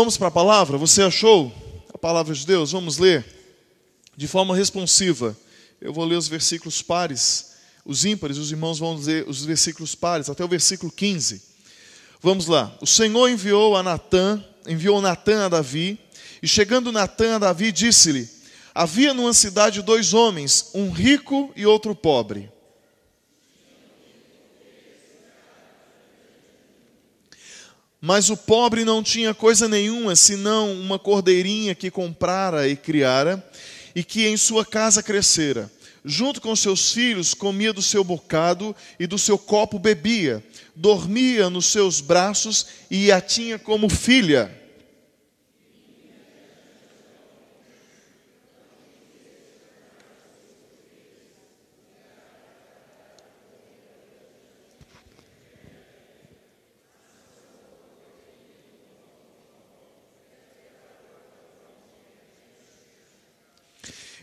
Vamos para a palavra? Você achou a palavra de Deus? Vamos ler de forma responsiva. Eu vou ler os versículos pares, os ímpares, os irmãos vão ler os versículos pares, até o versículo 15. Vamos lá. O Senhor enviou a Natã, enviou Natã a Davi, e chegando Natã a Davi, disse-lhe: Havia numa cidade dois homens, um rico e outro pobre. Mas o pobre não tinha coisa nenhuma senão uma cordeirinha que comprara e criara, e que em sua casa crescera. Junto com seus filhos, comia do seu bocado e do seu copo bebia, dormia nos seus braços e a tinha como filha.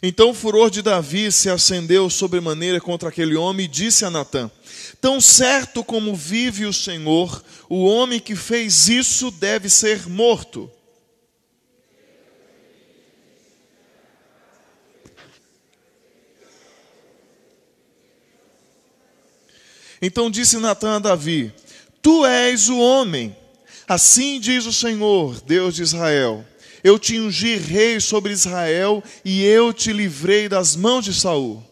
Então o furor de Davi se acendeu sobremaneira contra aquele homem e disse a Natã: Tão certo como vive o Senhor, o homem que fez isso deve ser morto. Então disse Natã a Davi: Tu és o homem. Assim diz o Senhor, Deus de Israel eu te ungi rei sobre Israel e eu te livrei das mãos de Saul.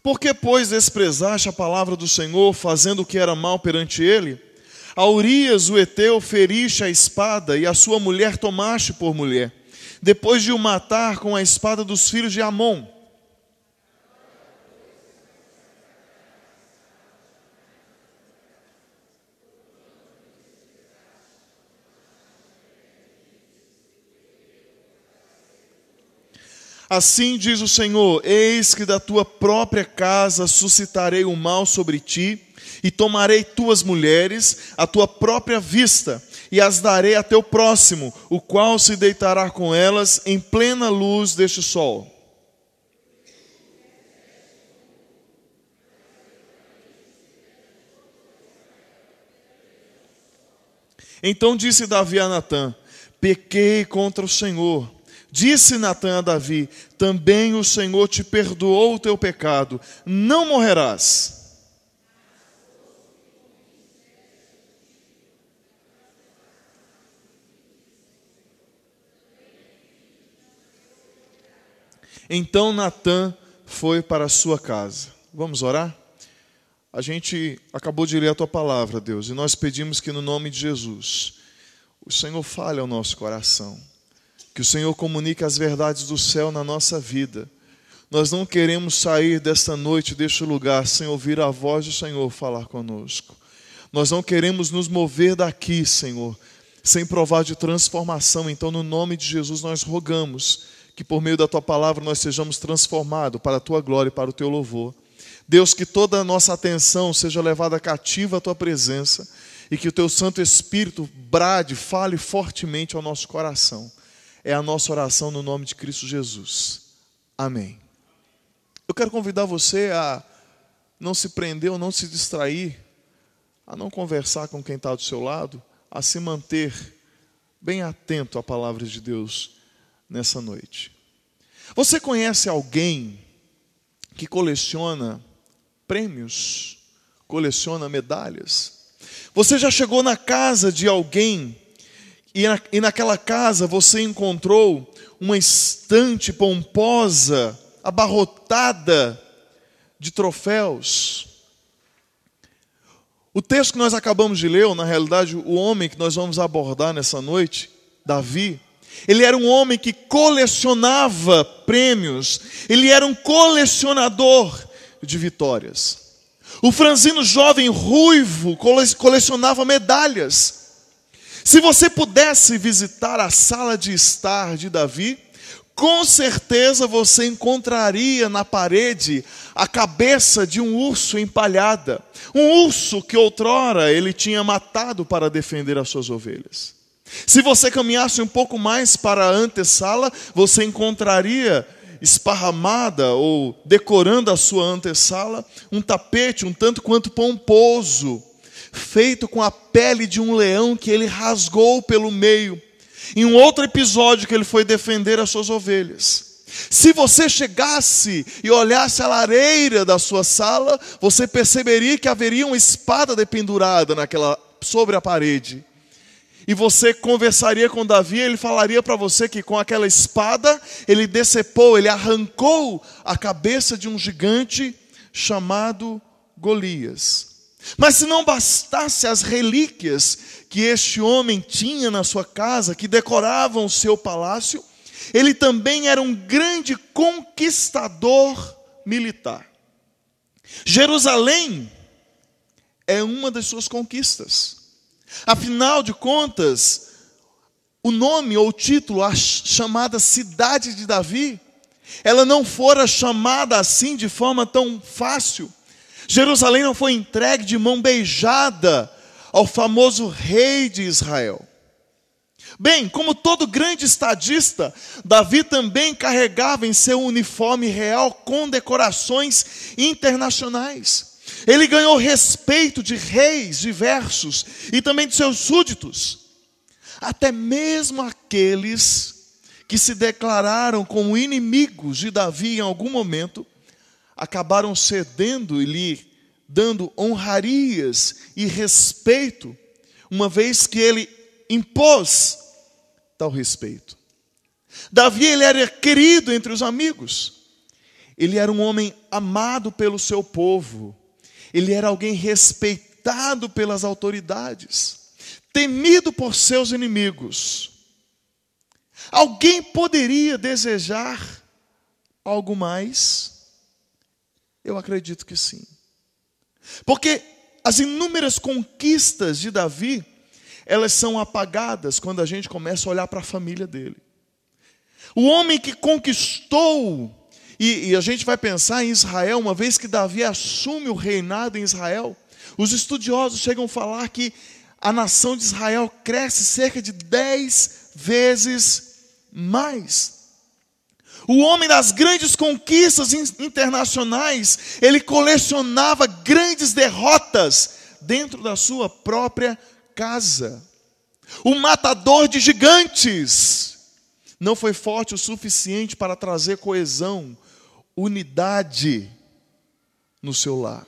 Por que, pois, desprezaste a palavra do Senhor, fazendo o que era mal perante ele? A Urias, o Eteu, feriste a espada e a sua mulher tomaste por mulher, depois de o matar com a espada dos filhos de Amon. Assim diz o Senhor: Eis que da tua própria casa suscitarei o mal sobre ti e tomarei tuas mulheres à tua própria vista, e as darei a teu próximo, o qual se deitará com elas em plena luz deste sol. Então disse Davi a Natã: Pequei contra o Senhor. Disse Natã a Davi: Também o Senhor te perdoou o teu pecado, não morrerás. Então Natã foi para a sua casa. Vamos orar? A gente acabou de ler a tua palavra, Deus, e nós pedimos que no nome de Jesus, o Senhor fale ao nosso coração, que o Senhor comunique as verdades do céu na nossa vida. Nós não queremos sair desta noite, deste lugar, sem ouvir a voz do Senhor falar conosco. Nós não queremos nos mover daqui, Senhor, sem provar de transformação. Então, no nome de Jesus, nós rogamos que por meio da tua palavra nós sejamos transformados para a tua glória e para o teu louvor. Deus, que toda a nossa atenção seja levada cativa à tua presença e que o teu Santo Espírito brade, fale fortemente ao nosso coração. É a nossa oração no nome de Cristo Jesus. Amém. Eu quero convidar você a não se prender ou não se distrair, a não conversar com quem está do seu lado, a se manter bem atento à palavra de Deus nessa noite. Você conhece alguém que coleciona prêmios, coleciona medalhas? Você já chegou na casa de alguém e, na, e naquela casa você encontrou uma estante pomposa, abarrotada de troféus? O texto que nós acabamos de ler, ou na realidade o homem que nós vamos abordar nessa noite, Davi, ele era um homem que colecionava prêmios, ele era um colecionador de vitórias. O franzino jovem ruivo colecionava medalhas. Se você pudesse visitar a sala de estar de Davi, com certeza você encontraria na parede a cabeça de um urso empalhada. Um urso que outrora ele tinha matado para defender as suas ovelhas. Se você caminhasse um pouco mais para a antessala, você encontraria esparramada ou decorando a sua antessala um tapete um tanto quanto pomposo, feito com a pele de um leão que ele rasgou pelo meio em um outro episódio que ele foi defender as suas ovelhas. Se você chegasse e olhasse a lareira da sua sala, você perceberia que haveria uma espada dependurada naquela sobre a parede. E você conversaria com Davi, ele falaria para você que com aquela espada ele decepou, ele arrancou a cabeça de um gigante chamado Golias. Mas se não bastasse as relíquias que este homem tinha na sua casa, que decoravam o seu palácio, ele também era um grande conquistador militar. Jerusalém é uma das suas conquistas. Afinal de contas, o nome ou título, a chamada Cidade de Davi, ela não fora chamada assim de forma tão fácil. Jerusalém não foi entregue de mão beijada ao famoso rei de Israel. Bem, como todo grande estadista, Davi também carregava em seu uniforme real condecorações internacionais. Ele ganhou respeito de reis diversos e também de seus súditos. Até mesmo aqueles que se declararam como inimigos de Davi em algum momento, acabaram cedendo e lhe dando honrarias e respeito, uma vez que ele impôs tal respeito. Davi ele era querido entre os amigos. Ele era um homem amado pelo seu povo. Ele era alguém respeitado pelas autoridades, temido por seus inimigos. Alguém poderia desejar algo mais? Eu acredito que sim. Porque as inúmeras conquistas de Davi, elas são apagadas quando a gente começa a olhar para a família dele. O homem que conquistou, e, e, a gente vai pensar em Israel, uma vez que Davi assume o reinado em Israel, os estudiosos chegam a falar que a nação de Israel cresce cerca de dez vezes mais. O homem das grandes conquistas internacionais, ele colecionava grandes derrotas dentro da sua própria casa. O matador de gigantes não foi forte o suficiente para trazer coesão, unidade no seu lar.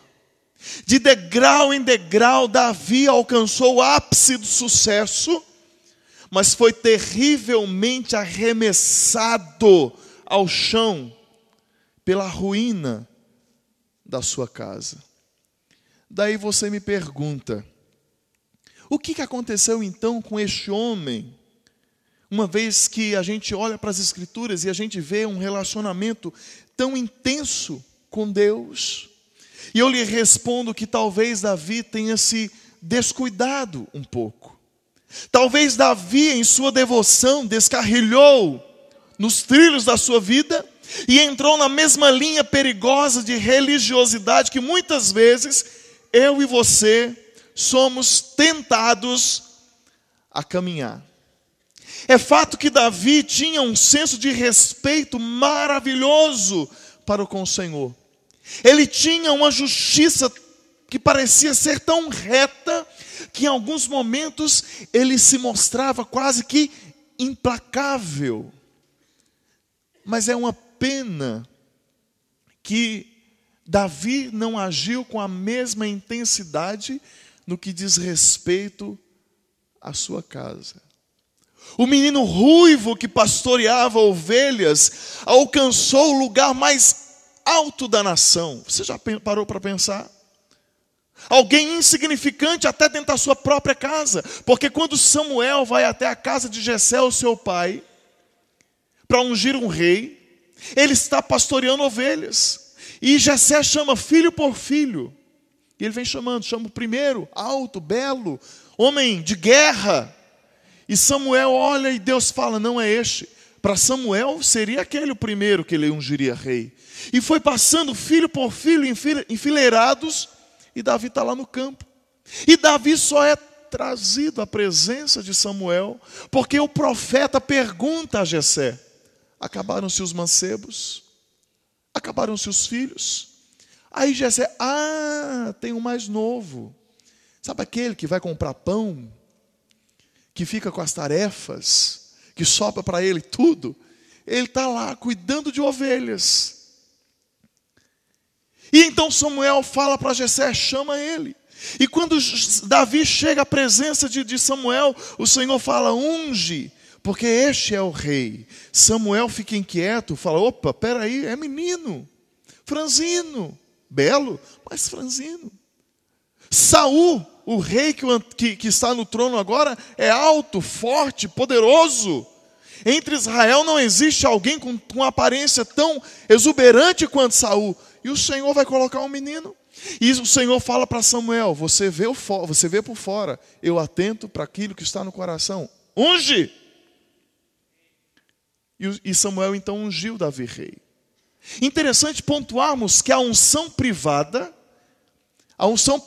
De degrau em degrau, Davi alcançou o ápice do sucesso, mas foi terrivelmente arremessado ao chão pela ruína da sua casa. Daí você me pergunta: o que aconteceu então com este homem? Uma vez que a gente olha para as Escrituras e a gente vê um relacionamento tão intenso com Deus. E eu lhe respondo que talvez Davi tenha se descuidado um pouco. Talvez Davi, em sua devoção, descarrilhou nos trilhos da sua vida e entrou na mesma linha perigosa de religiosidade que muitas vezes eu e você somos tentados a caminhar. É fato que Davi tinha um senso de respeito maravilhoso para com o Senhor. Ele tinha uma justiça que parecia ser tão reta que em alguns momentos ele se mostrava quase que implacável. Mas é uma pena que Davi não agiu com a mesma intensidade no que diz respeito à sua casa. O menino ruivo que pastoreava ovelhas alcançou o lugar mais alto da nação. Você já parou para pensar? Alguém insignificante até dentro da sua própria casa, porque quando Samuel vai até a casa de Jessé, o seu pai, para ungir um rei, ele está pastoreando ovelhas. E Jessé chama filho por filho. E ele vem chamando, chama o primeiro, alto, belo, homem de guerra. E Samuel olha e Deus fala: não é este. Para Samuel seria aquele o primeiro que ele ungiria rei. E foi passando filho por filho, enfileirados, e Davi está lá no campo. E Davi só é trazido à presença de Samuel, porque o profeta pergunta a Jessé: acabaram-se os mancebos? Acabaram-se os filhos? Aí Jessé, ah, tem um mais novo. Sabe aquele que vai comprar pão? Que fica com as tarefas, que sobra para ele tudo? Ele está lá cuidando de ovelhas. E então Samuel fala para Jessé, chama ele. E quando Davi chega à presença de, de Samuel, o Senhor fala: unge, porque este é o rei. Samuel fica inquieto, fala: opa, peraí, é menino, franzino, belo, mas franzino. Saul, o rei que, que, que está no trono agora, é alto, forte, poderoso. Entre Israel não existe alguém com, com aparência tão exuberante quanto Saul. E o Senhor vai colocar um menino. E o Senhor fala para Samuel: você vê, o você vê por fora, eu atento para aquilo que está no coração. Unge! E Samuel então ungiu Davi rei. Interessante pontuarmos que a unção privada, a unção,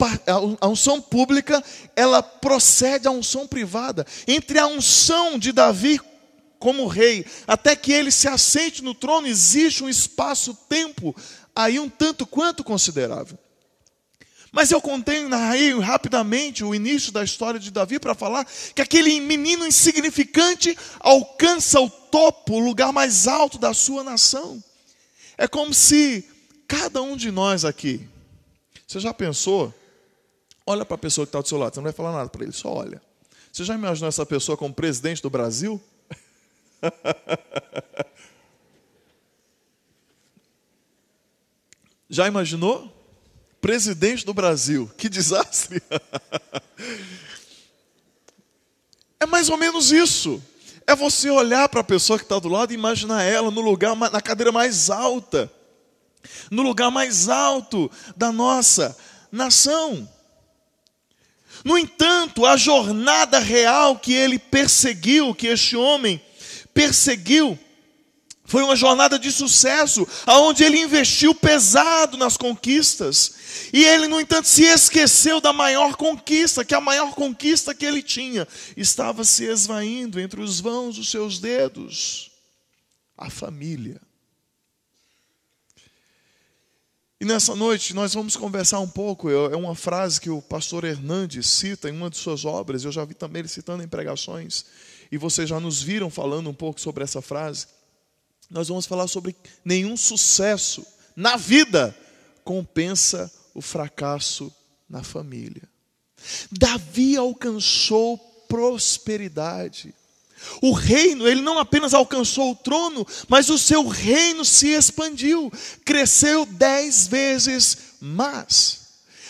a unção pública, ela procede à unção privada. Entre a unção de Davi como rei, até que ele se assente no trono, existe um espaço-tempo aí um tanto quanto considerável. Mas eu contei, narrei rapidamente o início da história de Davi para falar que aquele menino insignificante alcança o topo, o lugar mais alto da sua nação. É como se cada um de nós aqui, você já pensou? Olha para a pessoa que está do seu lado, você não vai falar nada para ele, só olha. Você já imaginou essa pessoa como presidente do Brasil? já imaginou? presidente do Brasil. Que desastre! É mais ou menos isso. É você olhar para a pessoa que está do lado e imaginar ela no lugar, na cadeira mais alta, no lugar mais alto da nossa nação. No entanto, a jornada real que ele perseguiu, que este homem perseguiu, foi uma jornada de sucesso, aonde ele investiu pesado nas conquistas. E ele, no entanto, se esqueceu da maior conquista, que a maior conquista que ele tinha estava se esvaindo entre os vãos dos seus dedos a família. E nessa noite nós vamos conversar um pouco. É uma frase que o pastor Hernandes cita em uma de suas obras, eu já vi também ele citando em pregações, e vocês já nos viram falando um pouco sobre essa frase nós vamos falar sobre nenhum sucesso na vida compensa o fracasso na família. Davi alcançou prosperidade. O reino, ele não apenas alcançou o trono, mas o seu reino se expandiu, cresceu dez vezes mais.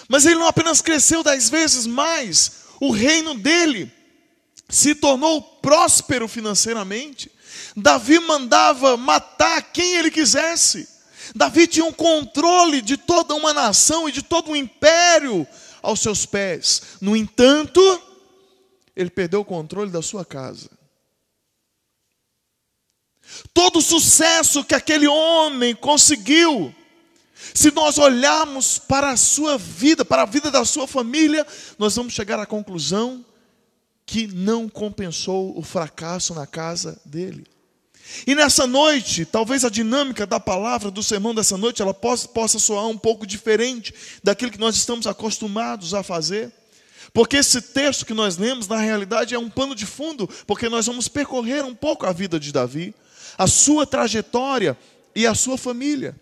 Mas ele não apenas cresceu dez vezes mais, o reino dele se tornou próspero financeiramente. Davi mandava matar quem ele quisesse. Davi tinha um controle de toda uma nação e de todo um império aos seus pés. No entanto, ele perdeu o controle da sua casa. Todo o sucesso que aquele homem conseguiu, se nós olharmos para a sua vida, para a vida da sua família, nós vamos chegar à conclusão que não compensou o fracasso na casa dele. E nessa noite, talvez a dinâmica da palavra, do sermão dessa noite, ela possa, possa soar um pouco diferente daquilo que nós estamos acostumados a fazer. Porque esse texto que nós lemos, na realidade, é um pano de fundo, porque nós vamos percorrer um pouco a vida de Davi, a sua trajetória e a sua família.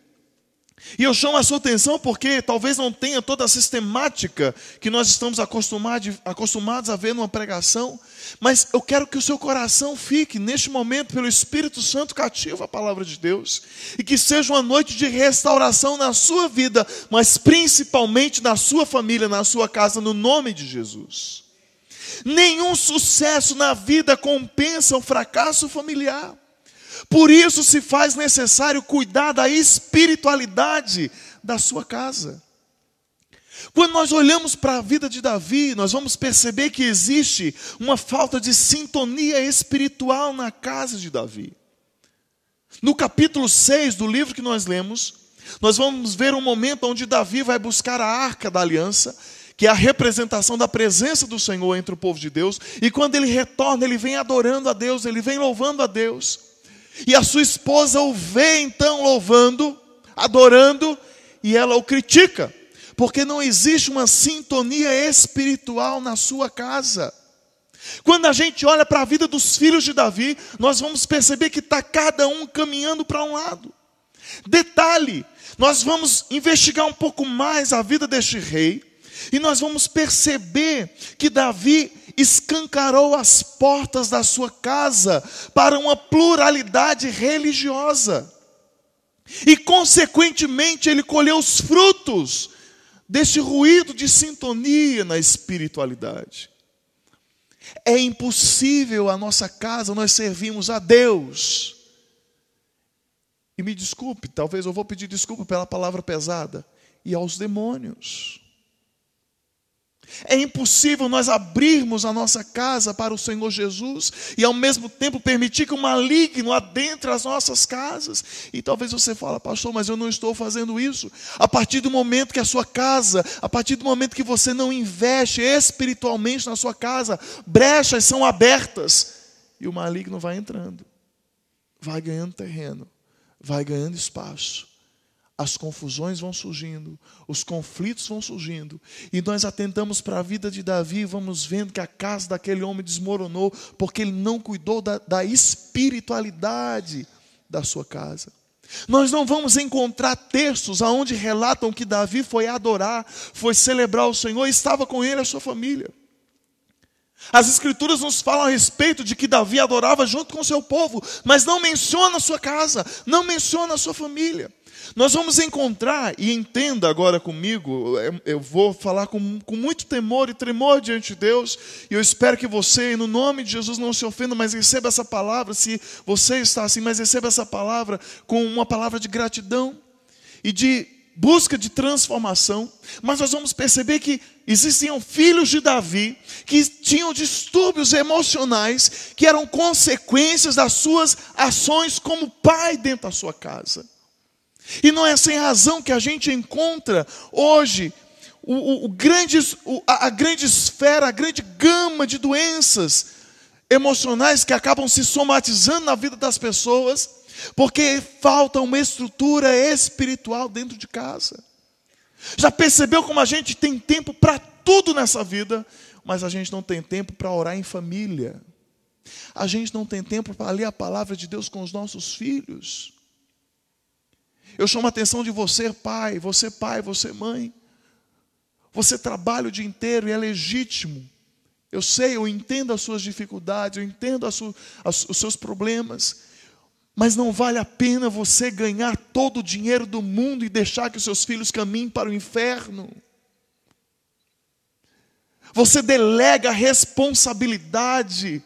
E eu chamo a sua atenção porque talvez não tenha toda a sistemática que nós estamos acostumados a ver numa pregação, mas eu quero que o seu coração fique, neste momento, pelo Espírito Santo cativo a palavra de Deus, e que seja uma noite de restauração na sua vida, mas principalmente na sua família, na sua casa, no nome de Jesus. Nenhum sucesso na vida compensa o fracasso familiar. Por isso se faz necessário cuidar da espiritualidade da sua casa. Quando nós olhamos para a vida de Davi, nós vamos perceber que existe uma falta de sintonia espiritual na casa de Davi. No capítulo 6 do livro que nós lemos, nós vamos ver um momento onde Davi vai buscar a arca da aliança, que é a representação da presença do Senhor entre o povo de Deus, e quando ele retorna, ele vem adorando a Deus, ele vem louvando a Deus. E a sua esposa o vê então louvando, adorando, e ela o critica, porque não existe uma sintonia espiritual na sua casa. Quando a gente olha para a vida dos filhos de Davi, nós vamos perceber que está cada um caminhando para um lado. Detalhe, nós vamos investigar um pouco mais a vida deste rei, e nós vamos perceber que Davi escancarou as portas da sua casa para uma pluralidade religiosa. E, consequentemente, ele colheu os frutos deste ruído de sintonia na espiritualidade. É impossível a nossa casa nós servimos a Deus. E me desculpe, talvez eu vou pedir desculpa pela palavra pesada, e aos demônios. É impossível nós abrirmos a nossa casa para o Senhor Jesus e ao mesmo tempo permitir que o maligno adentre as nossas casas. E talvez você fale, pastor, mas eu não estou fazendo isso. A partir do momento que a sua casa, a partir do momento que você não investe espiritualmente na sua casa, brechas são abertas e o maligno vai entrando, vai ganhando terreno, vai ganhando espaço as confusões vão surgindo, os conflitos vão surgindo, e nós atentamos para a vida de Davi e vamos vendo que a casa daquele homem desmoronou, porque ele não cuidou da, da espiritualidade da sua casa. Nós não vamos encontrar textos aonde relatam que Davi foi adorar, foi celebrar o Senhor e estava com ele a sua família. As escrituras nos falam a respeito de que Davi adorava junto com o seu povo, mas não menciona a sua casa, não menciona a sua família. Nós vamos encontrar, e entenda agora comigo, eu vou falar com, com muito temor e tremor diante de Deus, e eu espero que você, no nome de Jesus, não se ofenda, mas receba essa palavra, se você está assim, mas receba essa palavra com uma palavra de gratidão e de busca de transformação, mas nós vamos perceber que existiam filhos de Davi que tinham distúrbios emocionais que eram consequências das suas ações como pai dentro da sua casa. E não é sem razão que a gente encontra hoje o, o, o o, a, a grande esfera, a grande gama de doenças emocionais que acabam se somatizando na vida das pessoas, porque falta uma estrutura espiritual dentro de casa. Já percebeu como a gente tem tempo para tudo nessa vida, mas a gente não tem tempo para orar em família. A gente não tem tempo para ler a palavra de Deus com os nossos filhos. Eu chamo a atenção de você, pai, você, pai, você, mãe. Você trabalha o dia inteiro e é legítimo. Eu sei, eu entendo as suas dificuldades, eu entendo as as, os seus problemas. Mas não vale a pena você ganhar todo o dinheiro do mundo e deixar que os seus filhos caminhem para o inferno. Você delega responsabilidade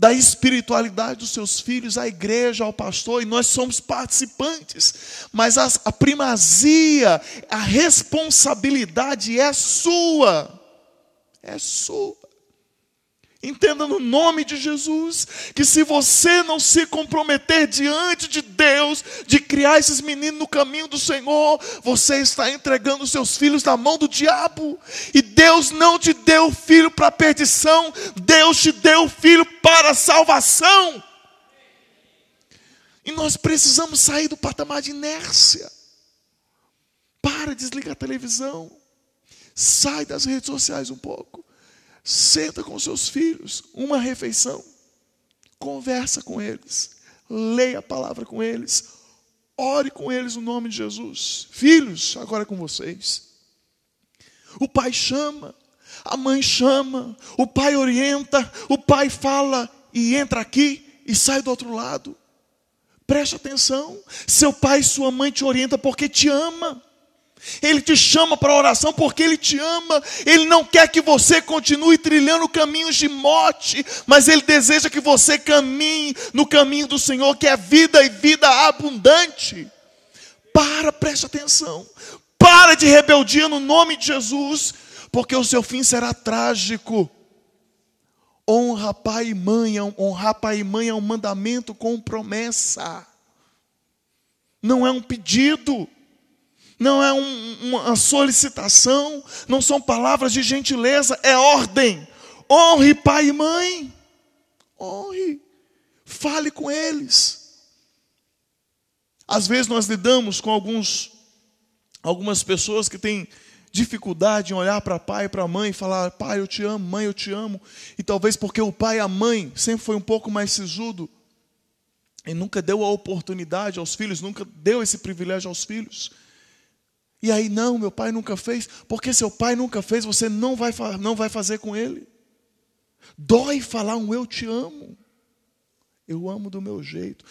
da espiritualidade dos seus filhos à igreja, ao pastor, e nós somos participantes, mas a, a primazia, a responsabilidade é sua, é sua. Entenda no nome de Jesus que se você não se comprometer diante de Deus de criar esses meninos no caminho do Senhor, você está entregando seus filhos na mão do diabo. E Deus não te deu filho para perdição, Deus te deu filho para salvação. E nós precisamos sair do patamar de inércia. Para, desliga a televisão. Sai das redes sociais um pouco. Senta com seus filhos, uma refeição, conversa com eles, leia a palavra com eles, ore com eles no nome de Jesus. Filhos, agora é com vocês. O pai chama, a mãe chama, o pai orienta, o pai fala e entra aqui e sai do outro lado. Preste atenção, seu pai e sua mãe te orientam porque te ama. Ele te chama para oração porque Ele te ama. Ele não quer que você continue trilhando caminhos de morte, mas Ele deseja que você caminhe no caminho do Senhor, que é vida e vida abundante. Para, preste atenção. Para de rebeldia no nome de Jesus, porque o seu fim será trágico. Honra pai e mãe, honrar pai e mãe é um mandamento com promessa. não é um pedido, não é um, uma solicitação, não são palavras de gentileza, é ordem. Honre pai e mãe, honre, fale com eles. Às vezes nós lidamos com alguns, algumas pessoas que têm dificuldade em olhar para pai e para mãe e falar: pai, eu te amo, mãe, eu te amo. E talvez porque o pai e a mãe sempre foi um pouco mais sisudo e nunca deu a oportunidade aos filhos, nunca deu esse privilégio aos filhos. E aí, não, meu pai nunca fez, porque seu pai nunca fez, você não vai, não vai fazer com ele. Dói falar um eu te amo. Eu amo do meu jeito.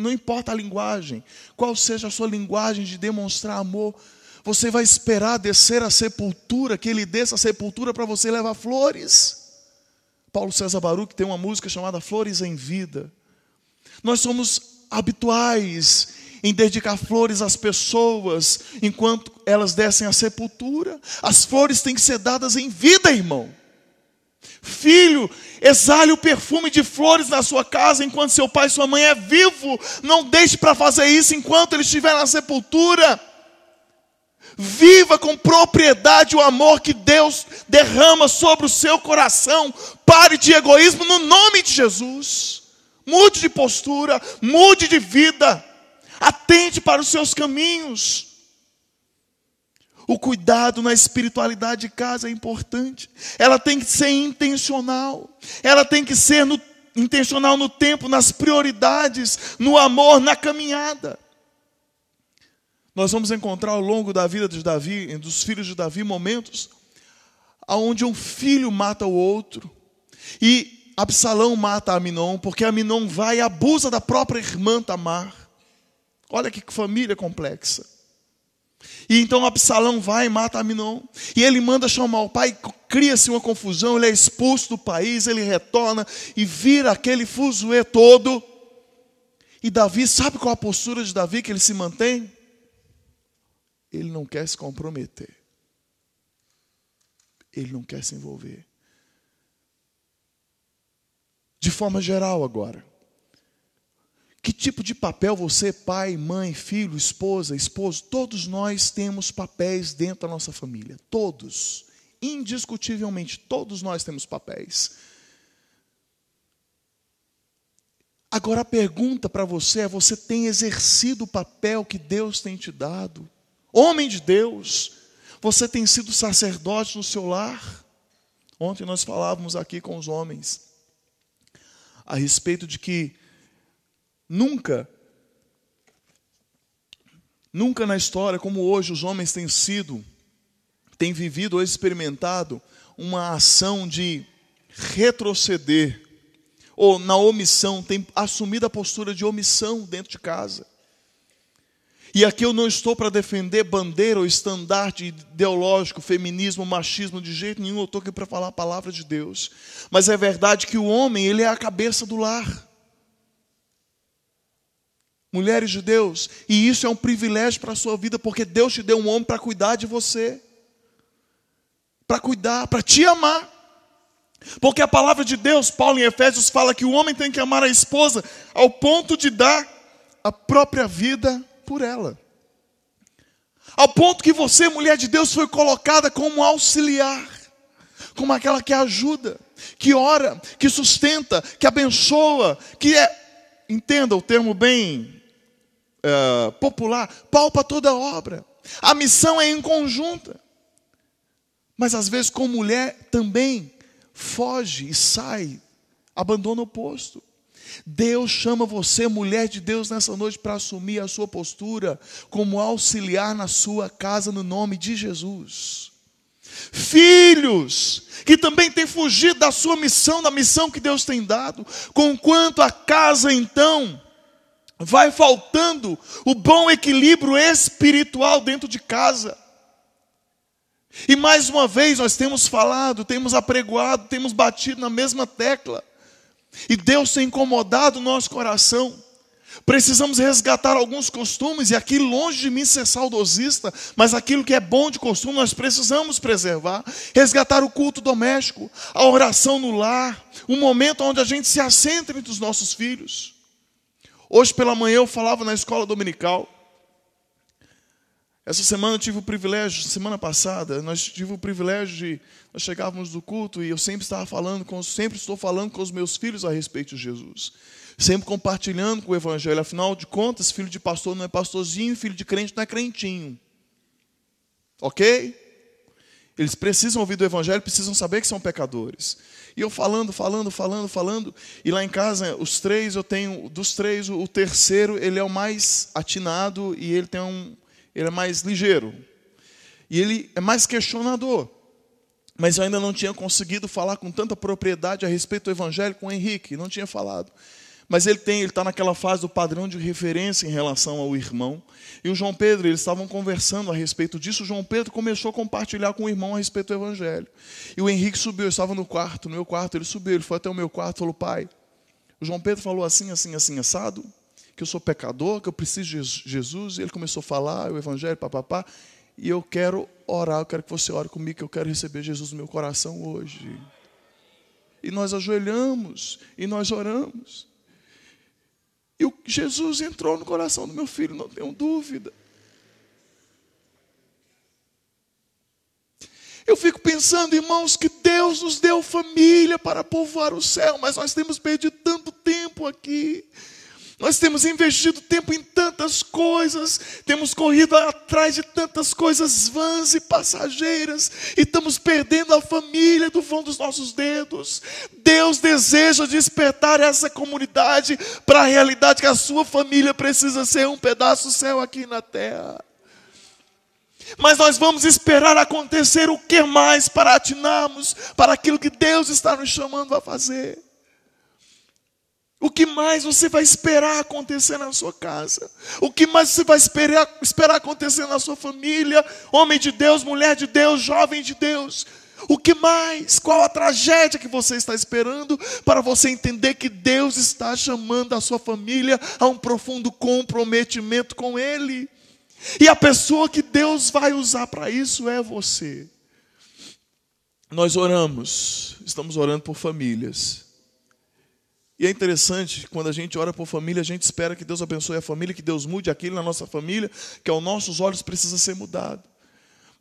Não importa a linguagem, qual seja a sua linguagem de demonstrar amor, você vai esperar descer a sepultura, que ele desça a sepultura para você levar flores. Paulo César Baruch tem uma música chamada Flores em Vida. Nós somos habituais em dedicar flores às pessoas enquanto elas descem à sepultura. As flores têm que ser dadas em vida, irmão. Filho, exale o perfume de flores na sua casa enquanto seu pai e sua mãe é vivo. Não deixe para fazer isso enquanto ele estiver na sepultura. Viva com propriedade o amor que Deus derrama sobre o seu coração. Pare de egoísmo no nome de Jesus. Mude de postura, mude de vida. Atente para os seus caminhos. O cuidado na espiritualidade de casa é importante. Ela tem que ser intencional. Ela tem que ser no, intencional no tempo, nas prioridades, no amor, na caminhada. Nós vamos encontrar ao longo da vida de Davi, dos filhos de Davi, momentos onde um filho mata o outro. E Absalão mata Aminon, porque Aminon vai e abusa da própria irmã Tamar. Olha que família complexa. E então Absalão vai e mata Aminon. E ele manda chamar o pai, cria-se uma confusão, ele é expulso do país, ele retorna e vira aquele fuzuê todo. E Davi, sabe qual a postura de Davi que ele se mantém? Ele não quer se comprometer. Ele não quer se envolver. De forma geral, agora. Que tipo de papel você, pai, mãe, filho, esposa, esposo, todos nós temos papéis dentro da nossa família. Todos. Indiscutivelmente, todos nós temos papéis. Agora a pergunta para você é: você tem exercido o papel que Deus tem te dado? Homem de Deus, você tem sido sacerdote no seu lar? Ontem nós falávamos aqui com os homens a respeito de que nunca, nunca na história, como hoje os homens têm sido, têm vivido ou experimentado uma ação de retroceder, ou na omissão, tem assumido a postura de omissão dentro de casa. E aqui eu não estou para defender bandeira ou estandarte ideológico, feminismo, machismo, de jeito nenhum, eu estou aqui para falar a palavra de Deus. Mas é verdade que o homem, ele é a cabeça do lar. Mulheres de Deus, e isso é um privilégio para a sua vida, porque Deus te deu um homem para cuidar de você, para cuidar, para te amar. Porque a palavra de Deus, Paulo em Efésios, fala que o homem tem que amar a esposa ao ponto de dar a própria vida por ela. Ao ponto que você, mulher de Deus, foi colocada como auxiliar, como aquela que ajuda, que ora, que sustenta, que abençoa, que é, entenda o termo bem é, popular, palpa toda a obra. A missão é em conjunta. Mas às vezes, com mulher, também foge e sai, abandona o posto. Deus chama você, mulher de Deus, nessa noite para assumir a sua postura como auxiliar na sua casa no nome de Jesus. Filhos que também têm fugido da sua missão, da missão que Deus tem dado, conquanto a casa então vai faltando o bom equilíbrio espiritual dentro de casa. E mais uma vez nós temos falado, temos apregoado, temos batido na mesma tecla. E Deus tem incomodado o nosso coração. Precisamos resgatar alguns costumes, e aqui longe de mim ser saudosista, mas aquilo que é bom de costume nós precisamos preservar. Resgatar o culto doméstico, a oração no lar, um momento onde a gente se assenta entre os nossos filhos. Hoje pela manhã eu falava na escola dominical. Essa semana eu tive o privilégio, semana passada, nós tive o privilégio de nós chegávamos do culto e eu sempre estava falando com, sempre estou falando com os meus filhos a respeito de Jesus. Sempre compartilhando com o evangelho. Afinal de contas, filho de pastor não é pastorzinho, filho de crente não é crentinho. OK? Eles precisam ouvir do evangelho, precisam saber que são pecadores. E eu falando, falando, falando, falando, e lá em casa, os três, eu tenho, dos três, o terceiro, ele é o mais atinado e ele tem um ele é mais ligeiro. E ele é mais questionador. Mas eu ainda não tinha conseguido falar com tanta propriedade a respeito do evangelho com o Henrique, não tinha falado. Mas ele tem, ele está naquela fase do padrão de referência em relação ao irmão. E o João Pedro, eles estavam conversando a respeito disso. O João Pedro começou a compartilhar com o irmão a respeito do evangelho. E o Henrique subiu, eu estava no quarto, no meu quarto, ele subiu, ele foi até o meu quarto falou: Pai, o João Pedro falou assim, assim, assim, assado que eu sou pecador, que eu preciso de Jesus, e ele começou a falar o evangelho, papapá, e eu quero orar, eu quero que você ore comigo, que eu quero receber Jesus no meu coração hoje. E nós ajoelhamos e nós oramos. E o Jesus entrou no coração do meu filho, não tenho dúvida. Eu fico pensando, irmãos, que Deus nos deu família para povoar o céu, mas nós temos perdido tanto tempo aqui. Nós temos investido tempo em tantas coisas, temos corrido atrás de tantas coisas vãs e passageiras, e estamos perdendo a família do vão dos nossos dedos. Deus deseja despertar essa comunidade para a realidade que a sua família precisa ser um pedaço do céu aqui na terra. Mas nós vamos esperar acontecer o que mais para atinarmos para aquilo que Deus está nos chamando a fazer. O que mais você vai esperar acontecer na sua casa? O que mais você vai esperar, esperar acontecer na sua família? Homem de Deus, mulher de Deus, jovem de Deus. O que mais? Qual a tragédia que você está esperando para você entender que Deus está chamando a sua família a um profundo comprometimento com Ele? E a pessoa que Deus vai usar para isso é você. Nós oramos, estamos orando por famílias. E é interessante, quando a gente ora por família, a gente espera que Deus abençoe a família, que Deus mude aquilo na nossa família, que aos nossos olhos precisa ser mudado.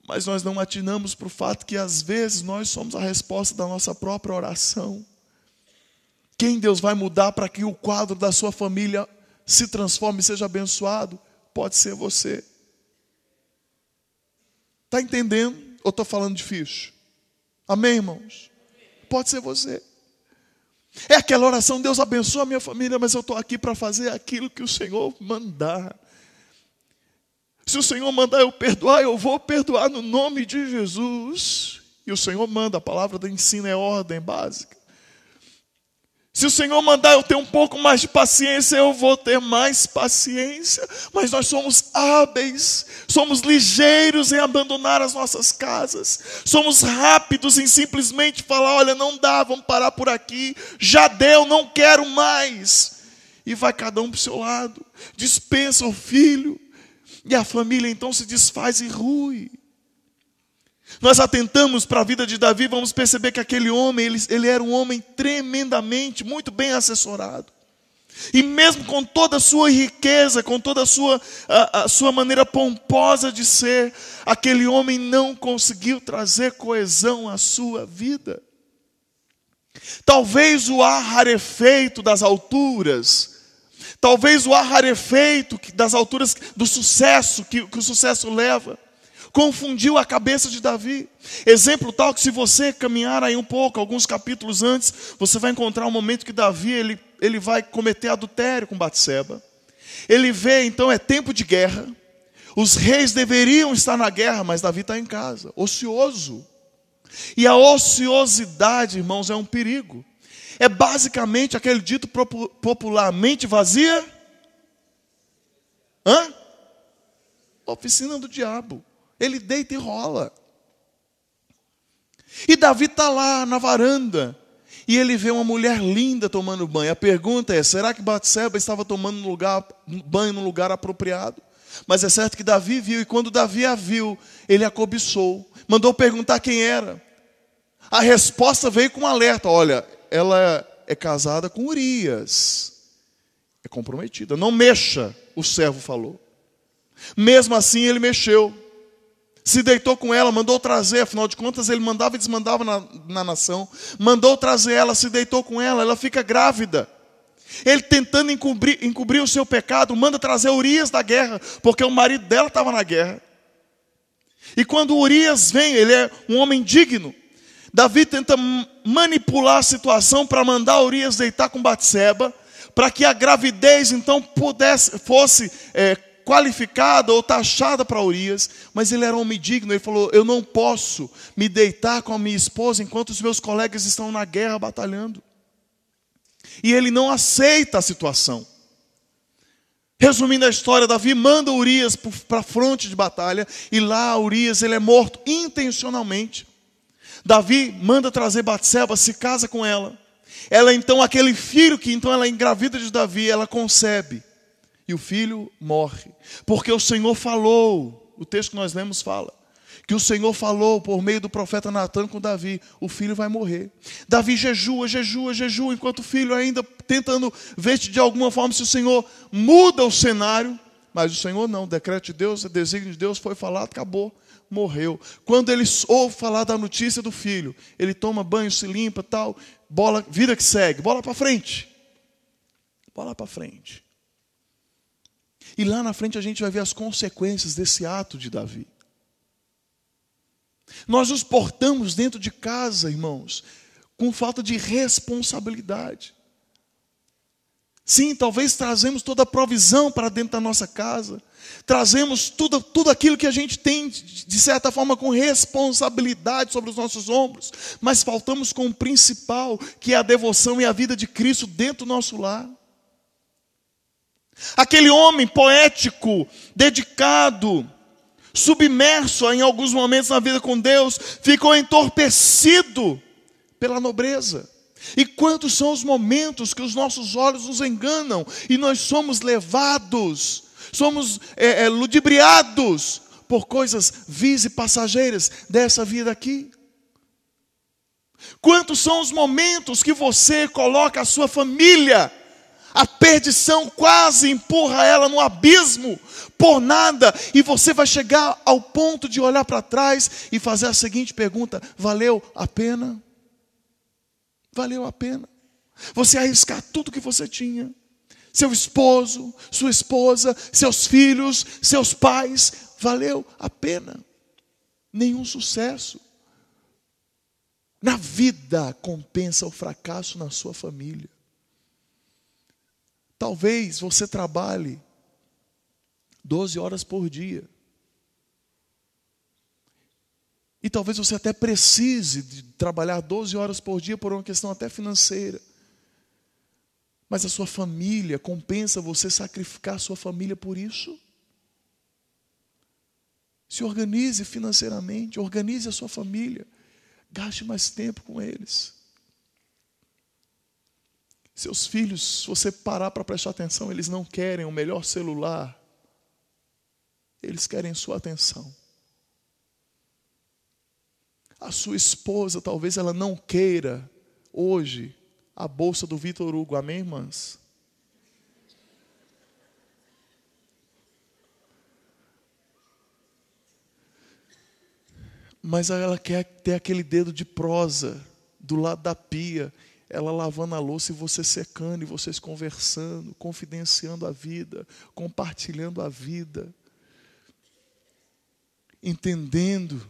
Mas nós não atinamos para o fato que às vezes nós somos a resposta da nossa própria oração. Quem Deus vai mudar para que o quadro da sua família se transforme e seja abençoado? Pode ser você. Está entendendo? Ou estou falando difícil? Amém, irmãos? Pode ser você. É aquela oração, Deus abençoa a minha família, mas eu estou aqui para fazer aquilo que o Senhor mandar. Se o Senhor mandar eu perdoar, eu vou perdoar no nome de Jesus. E o Senhor manda, a palavra do ensino é ordem básica. Se o Senhor mandar eu ter um pouco mais de paciência, eu vou ter mais paciência. Mas nós somos hábeis, somos ligeiros em abandonar as nossas casas, somos rápidos em simplesmente falar: olha, não dá, vamos parar por aqui, já deu, não quero mais. E vai cada um para o seu lado, dispensa o filho, e a família então se desfaz e rui. Nós atentamos para a vida de Davi, vamos perceber que aquele homem, ele, ele era um homem tremendamente, muito bem assessorado. E mesmo com toda a sua riqueza, com toda a sua, a, a sua maneira pomposa de ser, aquele homem não conseguiu trazer coesão à sua vida. Talvez o ar rarefeito das alturas, talvez o ar rarefeito das alturas do sucesso que, que o sucesso leva, confundiu a cabeça de Davi. Exemplo tal que se você caminhar aí um pouco, alguns capítulos antes, você vai encontrar um momento que Davi ele, ele vai cometer adultério com Batseba. Ele vê, então, é tempo de guerra. Os reis deveriam estar na guerra, mas Davi está em casa, ocioso. E a ociosidade, irmãos, é um perigo. É basicamente aquele dito popularmente vazia. Hã? Oficina do diabo. Ele deita e rola. E Davi está lá na varanda. E ele vê uma mulher linda tomando banho. A pergunta é: será que Batseba estava tomando um lugar, banho num lugar apropriado? Mas é certo que Davi viu, e quando Davi a viu, ele a cobiçou. Mandou perguntar quem era. A resposta veio com um alerta: olha, ela é casada com Urias. é comprometida. Não mexa, o servo falou. Mesmo assim, ele mexeu. Se deitou com ela, mandou trazer, afinal de contas, ele mandava e desmandava na, na nação. Mandou trazer ela, se deitou com ela, ela fica grávida. Ele tentando encobrir, encobrir o seu pecado, manda trazer Urias da guerra, porque o marido dela estava na guerra. E quando Urias vem, ele é um homem digno. Davi tenta manipular a situação para mandar Urias deitar com Batseba, para que a gravidez então pudesse, fosse é, qualificada ou taxada para Urias, mas ele era um homem digno, ele falou: Eu não posso me deitar com a minha esposa enquanto os meus colegas estão na guerra batalhando. E ele não aceita a situação. Resumindo a história, Davi manda Urias para a fronte de batalha, e lá Urias ele é morto intencionalmente. Davi manda trazer Batseba, se casa com ela. Ela então, aquele filho que então ela engravida de Davi, ela concebe e o filho morre. Porque o Senhor falou, o texto que nós lemos fala, que o Senhor falou por meio do profeta Natan com Davi: o filho vai morrer. Davi jejua, jejua, jejua, enquanto o filho ainda tentando ver de alguma forma se o Senhor muda o cenário. Mas o Senhor não, o decreto de Deus, o desígnio de Deus foi falado, acabou, morreu. Quando ele ouve falar da notícia do filho, ele toma banho, se limpa, tal, bola, vida que segue, bola para frente. Bola para frente. E lá na frente a gente vai ver as consequências desse ato de Davi. Nós nos portamos dentro de casa, irmãos, com falta de responsabilidade. Sim, talvez trazemos toda a provisão para dentro da nossa casa, trazemos tudo, tudo aquilo que a gente tem, de certa forma, com responsabilidade sobre os nossos ombros, mas faltamos com o principal, que é a devoção e a vida de Cristo dentro do nosso lar. Aquele homem poético, dedicado, submerso em alguns momentos na vida com Deus, ficou entorpecido pela nobreza. E quantos são os momentos que os nossos olhos nos enganam e nós somos levados, somos é, é, ludibriados por coisas vis e passageiras dessa vida aqui? Quantos são os momentos que você coloca a sua família a perdição quase empurra ela no abismo por nada, e você vai chegar ao ponto de olhar para trás e fazer a seguinte pergunta: valeu a pena? Valeu a pena? Você arriscar tudo que você tinha, seu esposo, sua esposa, seus filhos, seus pais, valeu a pena? Nenhum sucesso. Na vida compensa o fracasso na sua família. Talvez você trabalhe 12 horas por dia. E talvez você até precise de trabalhar 12 horas por dia por uma questão até financeira. Mas a sua família compensa você sacrificar a sua família por isso? Se organize financeiramente, organize a sua família, gaste mais tempo com eles. Seus filhos, se você parar para prestar atenção, eles não querem o melhor celular, eles querem sua atenção. A sua esposa, talvez ela não queira hoje a bolsa do Vitor Hugo, amém, irmãs? Mas ela quer ter aquele dedo de prosa do lado da pia ela lavando a louça e você secando, e vocês conversando, confidenciando a vida, compartilhando a vida, entendendo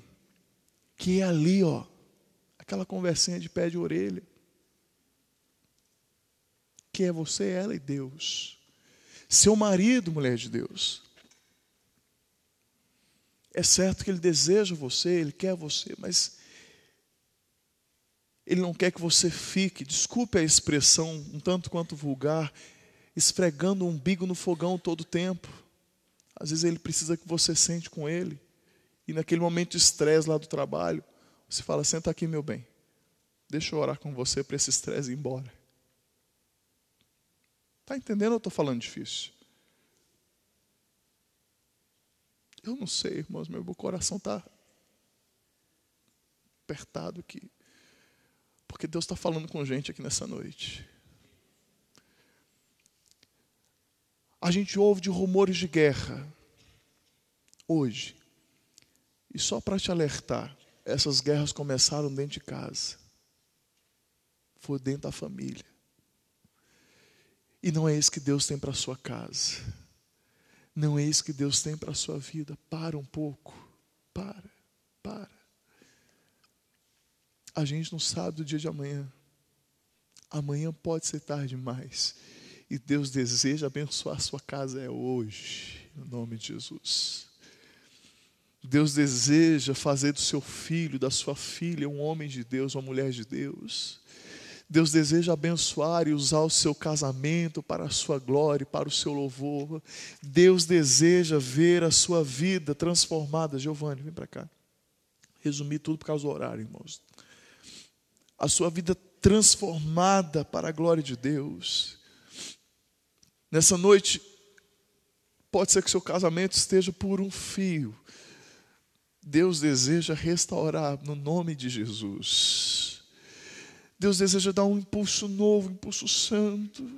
que é ali, ó, aquela conversinha de pé de orelha, que é você, ela e Deus. Seu marido, mulher de Deus. É certo que ele deseja você, ele quer você, mas ele não quer que você fique, desculpe a expressão um tanto quanto vulgar, esfregando o umbigo no fogão todo o tempo. Às vezes ele precisa que você sente com ele. E naquele momento de estresse lá do trabalho, você fala: senta aqui, meu bem. Deixa eu orar com você para esse estresse ir embora. Está entendendo ou estou falando difícil? Eu não sei, irmãos, meu coração está apertado aqui. Porque Deus está falando com gente aqui nessa noite. A gente ouve de rumores de guerra hoje. E só para te alertar, essas guerras começaram dentro de casa. Foi dentro da família. E não é isso que Deus tem para a sua casa. Não é isso que Deus tem para a sua vida. Para um pouco. Para. A gente não sabe do dia de amanhã. Amanhã pode ser tarde demais. E Deus deseja abençoar sua casa é hoje, no nome de Jesus. Deus deseja fazer do seu filho, da sua filha, um homem de Deus, uma mulher de Deus. Deus deseja abençoar e usar o seu casamento para a sua glória, para o seu louvor. Deus deseja ver a sua vida transformada. Giovanni, vem para cá. Resumir tudo por causa do horário, irmãos. A sua vida transformada para a glória de Deus. Nessa noite, pode ser que seu casamento esteja por um fio. Deus deseja restaurar no nome de Jesus. Deus deseja dar um impulso novo, um impulso santo.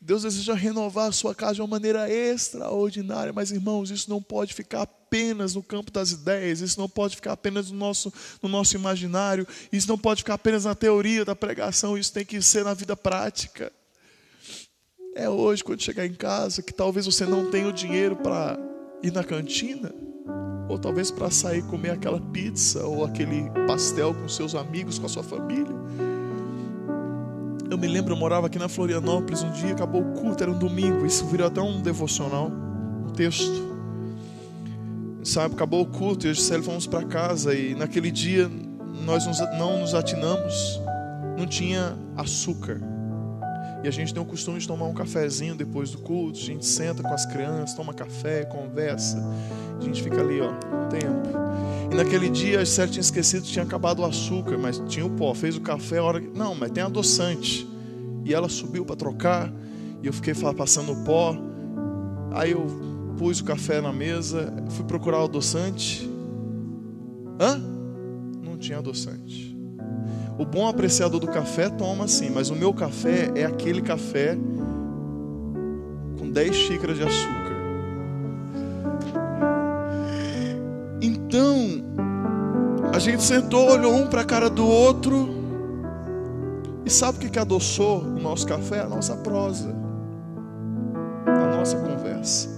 Deus deseja renovar a sua casa de uma maneira extraordinária, mas irmãos, isso não pode ficar apenas no campo das ideias, isso não pode ficar apenas no nosso, no nosso imaginário, isso não pode ficar apenas na teoria da pregação, isso tem que ser na vida prática. É hoje, quando chegar em casa, que talvez você não tenha o dinheiro para ir na cantina, ou talvez para sair comer aquela pizza ou aquele pastel com seus amigos, com a sua família. Eu me lembro, eu morava aqui na Florianópolis um dia, acabou o culto, era um domingo, isso virou até um devocional, um texto. Sabe, acabou o culto e eu e Gisele fomos para casa e naquele dia nós não nos atinamos, não tinha açúcar. E a gente tem o costume de tomar um cafezinho depois do culto. A gente senta com as crianças, toma café, conversa. A gente fica ali, ó, um tempo. E naquele dia, a Gisele tinha esquecido que tinha acabado o açúcar, mas tinha o pó. Fez o café, a hora Não, mas tem adoçante. E ela subiu para trocar. E eu fiquei passando o pó. Aí eu pus o café na mesa, fui procurar o adoçante. Hã? Não tinha adoçante. O bom apreciador do café toma assim, mas o meu café é aquele café com 10 xícaras de açúcar. Então, a gente sentou, olhou um para a cara do outro. E sabe o que, que adoçou o nosso café? A nossa prosa, a nossa conversa.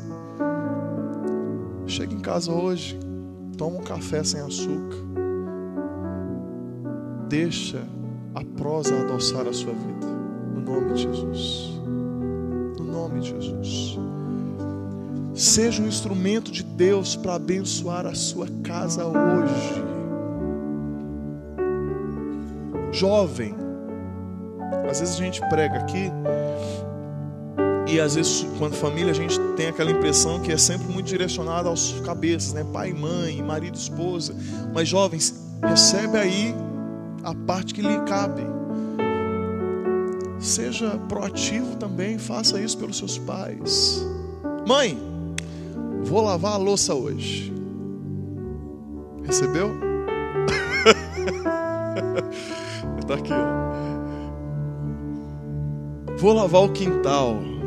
Chega em casa hoje, toma um café sem açúcar Deixa a prosa adoçar a sua vida. No nome de Jesus. No nome de Jesus. Seja um instrumento de Deus para abençoar a sua casa hoje. Jovem, às vezes a gente prega aqui e às vezes, quando família, a gente tem aquela impressão que é sempre muito direcionada aos cabeças, né? Pai, mãe, marido, esposa. Mas jovens, recebe aí a parte que lhe cabe. Seja proativo também, faça isso pelos seus pais. Mãe, vou lavar a louça hoje. Recebeu? Está aqui, ó. Vou lavar o quintal.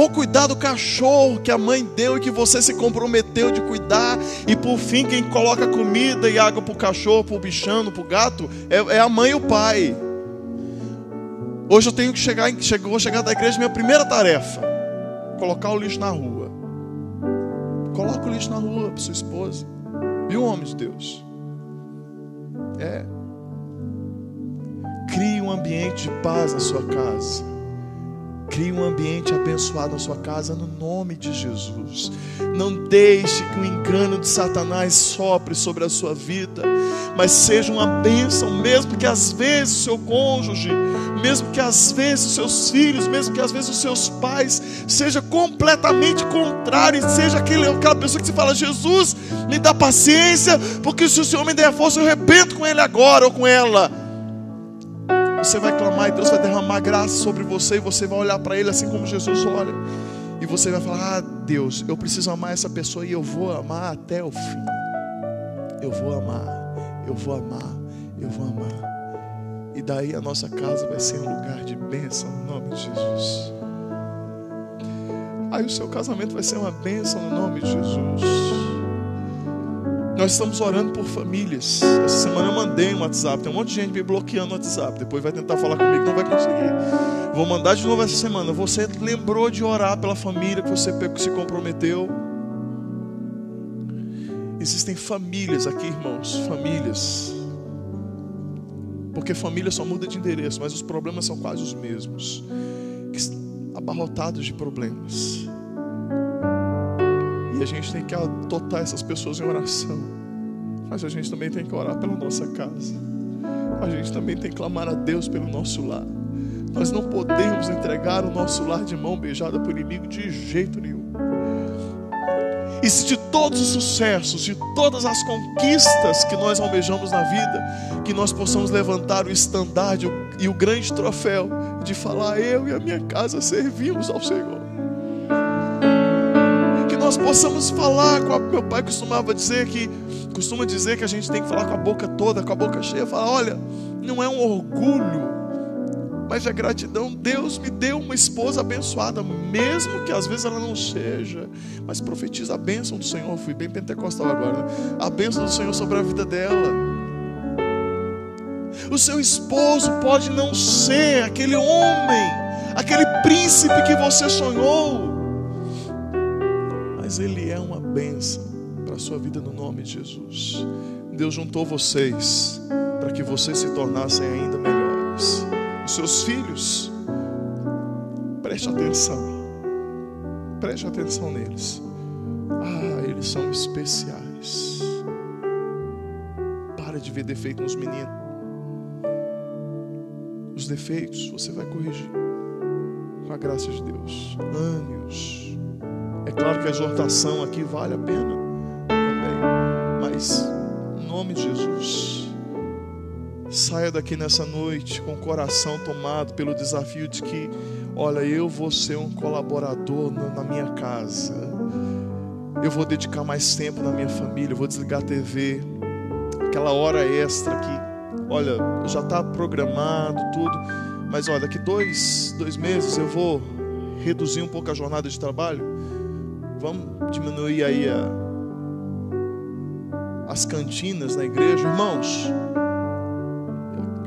Vou cuidar do cachorro que a mãe deu e que você se comprometeu de cuidar. E por fim, quem coloca comida e água para o cachorro, para o bichano, para o gato, é, é, a mãe e o pai. Hoje eu tenho que chegar, vou chegar da igreja, minha primeira tarefa: colocar o lixo na rua. Coloca o lixo na rua para sua esposa. Viu, homem de Deus? É. Crie um ambiente de paz na sua casa. Crie um ambiente abençoado na sua casa no nome de Jesus. Não deixe que o engano de Satanás sopre sobre a sua vida, mas seja uma bênção, mesmo que às vezes o seu cônjuge, mesmo que às vezes os seus filhos, mesmo que às vezes os seus pais, seja completamente contrário, seja aquele, aquela pessoa que se fala: Jesus, me dá paciência, porque se o Senhor me der força, eu arrebento com ele agora ou com ela. Você vai clamar e Deus vai derramar graça sobre você e você vai olhar para Ele assim como Jesus olha. E você vai falar: Ah, Deus, eu preciso amar essa pessoa e eu vou amar até o fim. Eu vou amar, eu vou amar, eu vou amar. E daí a nossa casa vai ser um lugar de bênção no nome de Jesus. Aí o seu casamento vai ser uma bênção no nome de Jesus. Nós estamos orando por famílias. Essa semana eu mandei um WhatsApp. Tem um monte de gente me bloqueando no WhatsApp. Depois vai tentar falar comigo, não vai conseguir. Vou mandar de novo essa semana. Você lembrou de orar pela família que você se comprometeu? Existem famílias aqui, irmãos. Famílias. Porque família só muda de endereço, mas os problemas são quase os mesmos. Abarrotados de problemas. E a gente tem que adotar essas pessoas em oração. Mas a gente também tem que orar pela nossa casa. A gente também tem que clamar a Deus pelo nosso lar. Nós não podemos entregar o nosso lar de mão beijada por inimigo de jeito nenhum. E se de todos os sucessos, de todas as conquistas que nós almejamos na vida, que nós possamos levantar o estandarte e o grande troféu de falar: Eu e a minha casa servimos ao Senhor nós possamos falar com a, meu pai costumava dizer que costuma dizer que a gente tem que falar com a boca toda, com a boca cheia, falar, olha, não é um orgulho, mas é gratidão. Deus me deu uma esposa abençoada, mesmo que às vezes ela não seja, mas profetiza a bênção do Senhor. fui bem pentecostal agora, né? a bênção do Senhor sobre a vida dela. O seu esposo pode não ser aquele homem, aquele príncipe que você sonhou, mas ele é uma bênção para a sua vida no nome de Jesus. Deus juntou vocês para que vocês se tornassem ainda melhores. Os seus filhos, preste atenção, preste atenção neles. Ah, eles são especiais. Para de ver defeito nos meninos. Os defeitos você vai corrigir com a graça de Deus. Ame-os é claro que a exortação aqui vale a pena também, mas em nome de Jesus, saia daqui nessa noite com o coração tomado pelo desafio de que, olha, eu vou ser um colaborador na minha casa, eu vou dedicar mais tempo na minha família, eu vou desligar a TV, aquela hora extra que, olha, já está programado tudo, mas olha, daqui dois, dois meses eu vou reduzir um pouco a jornada de trabalho Vamos diminuir aí a, as cantinas na igreja. Irmãos,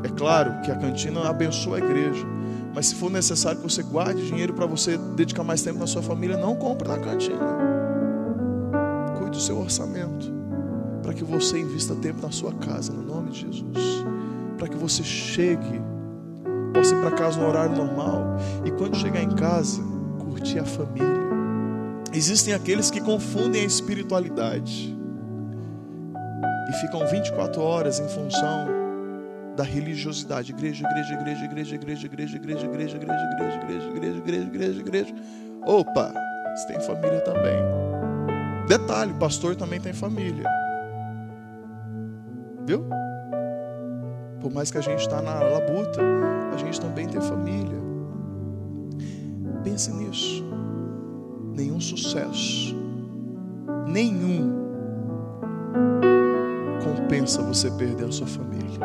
é claro que a cantina abençoa a igreja. Mas se for necessário que você guarde dinheiro para você dedicar mais tempo na sua família, não compre na cantina. Cuide do seu orçamento. Para que você invista tempo na sua casa, no nome de Jesus. Para que você chegue, possa ir para casa no horário normal. E quando chegar em casa, curtir a família Existem aqueles que confundem a espiritualidade e ficam 24 horas em função da religiosidade. Igreja, igreja, igreja, igreja, igreja, igreja, igreja, igreja, igreja, igreja, igreja, igreja, igreja, igreja, igreja. Opa, você tem família também. Detalhe, pastor também tem família. Viu? Por mais que a gente está na labuta, a gente também tem família. Pense nisso nenhum sucesso, nenhum compensa você perder a sua família.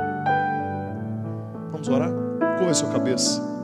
Vamos orar? Curva a sua cabeça.